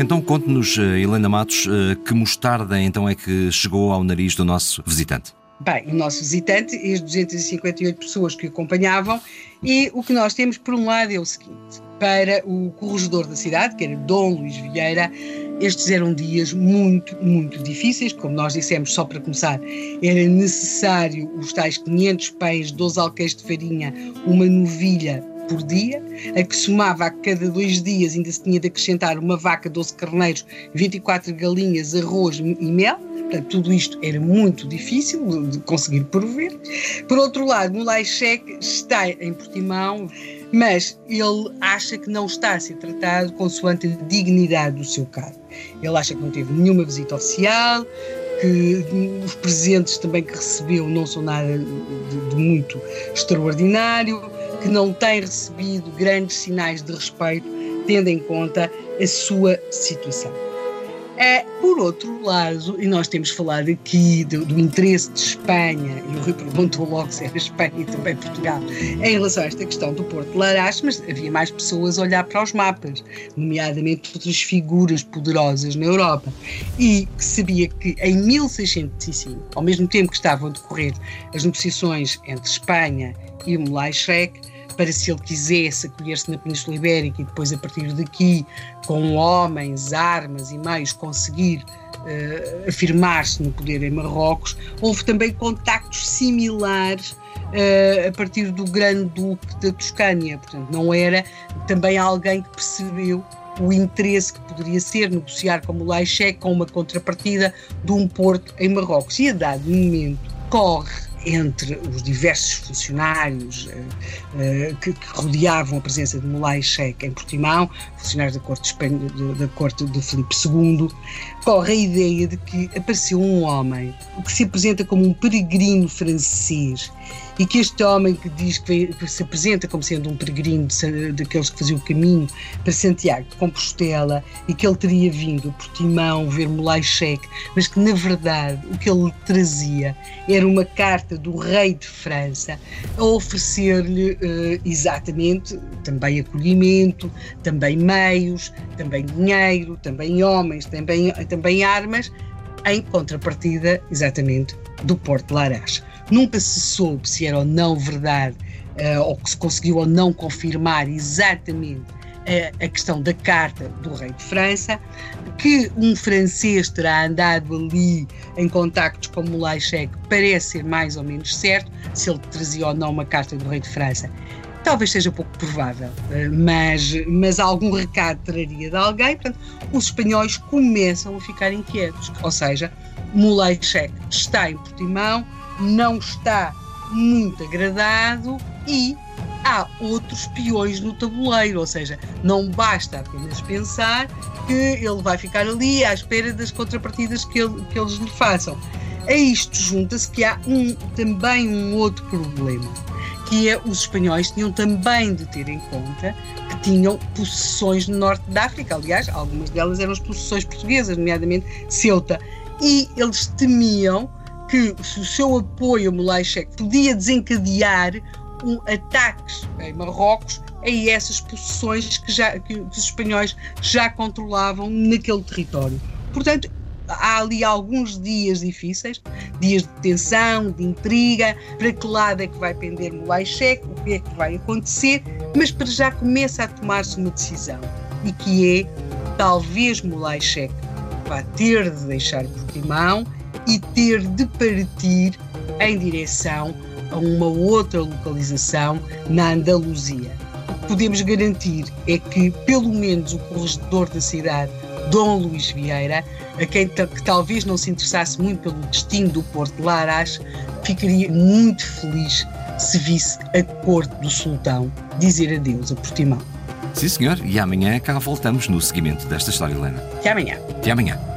Então conte-nos, eh, Helena Matos, eh, que mostarda então é que chegou ao nariz do nosso visitante? Bem, o nosso visitante e as 258 pessoas que o acompanhavam, e o que nós temos, por um lado, é o seguinte: para o corregedor da cidade, que era Dom Luís Vieira, estes eram dias muito, muito difíceis, como nós dissemos, só para começar, era necessário os tais 500 pães, 12 alqueires de farinha, uma novilha por dia, a que somava a cada dois dias ainda se tinha de acrescentar uma vaca, 12 carneiros, 24 galinhas, arroz e mel. Portanto, tudo isto era muito difícil de conseguir prover. Por outro lado, Mulai Sheikh está em Portimão, mas ele acha que não está a ser tratado consoante a dignidade do seu cargo. Ele acha que não teve nenhuma visita oficial, que os presentes também que recebeu não são nada de, de muito extraordinário, que não tem recebido grandes sinais de respeito, tendo em conta a sua situação. É, por outro lado, e nós temos falado aqui do, do interesse de Espanha, e o Rui perguntou logo se era Espanha e também Portugal, em relação a esta questão do Porto Larache, mas havia mais pessoas a olhar para os mapas, nomeadamente outras figuras poderosas na Europa, e que sabia que em 1605, ao mesmo tempo que estavam a decorrer as negociações entre Espanha e Mulai Sheikh, para se ele quisesse acolher-se na Península Ibérica e depois a partir daqui, com homens, armas e meios, conseguir uh, afirmar-se no poder em Marrocos, houve também contactos similares uh, a partir do Grande Duque da Toscânia, portanto não era também alguém que percebeu o interesse que poderia ser negociar com o Laixé com uma contrapartida de um porto em Marrocos. E a dado momento corre entre os diversos funcionários uh, que, que, rodeavam a presença de Mulai Sheikh em Portimão, funcionários da corte, de, da corte de Filipe II, corre a ideia de que apareceu um homem que se apresenta como um peregrino francês e que este homem que diz que, que se apresenta como sendo um peregrino daqueles que faziam o caminho para Santiago de Compostela e que ele teria vindo a Portimão ver Mulai Sheikh, mas que na verdade o que ele trazia era uma carta do rei de França a oferecer-lhe uh, exatamente também acolhimento, também meios, também dinheiro, também homens, também, também armas, em contrapartida exatamente do Porto de Larache. Nunca se soube se era ou não verdade, uh, ou que se conseguiu ou não confirmar exatamente uh, a questão da carta do rei de França, que um francês terá andado ali em contactos com Moulay Cheque parece ser mais ou menos certo, se ele trazia ou não uma carta do rei de França. Talvez seja pouco provável, eh, mas, mas algum recado traria de alguém. Portanto, os espanhóis começam a ficar inquietos. Ou seja, Moulay Cheque está em Portimão, não está muito agradado e há outros peões no tabuleiro, ou seja, não basta apenas pensar que ele vai ficar ali à espera das contrapartidas que, ele, que eles lhe façam. A isto junta-se que há um, também um outro problema, que é os espanhóis tinham também de ter em conta que tinham possessões no norte da África, aliás, algumas delas eram as possessões portuguesas, nomeadamente Ceuta, e eles temiam que o seu apoio a Mulai Sheikh podia desencadear um, ataques em Marrocos a essas posições que, já, que os espanhóis já controlavam naquele território. Portanto, há ali alguns dias difíceis, dias de tensão, de intriga, para que lado é que vai pender Mulai Sheikh, o que é que vai acontecer, mas para já começa a tomar-se uma decisão, e que é, talvez Mulai Sheikh vá ter de deixar Portimão e ter de partir em direção a uma outra localização na Andaluzia. O que podemos garantir é que, pelo menos, o corregedor da cidade, Dom Luís Vieira, a quem que talvez não se interessasse muito pelo destino do Porto de Larache, ficaria muito feliz se visse a corte do sultão dizer adeus a Portimão. Sim, senhor, e amanhã cá voltamos no seguimento desta história, Helena. Até amanhã. Até amanhã.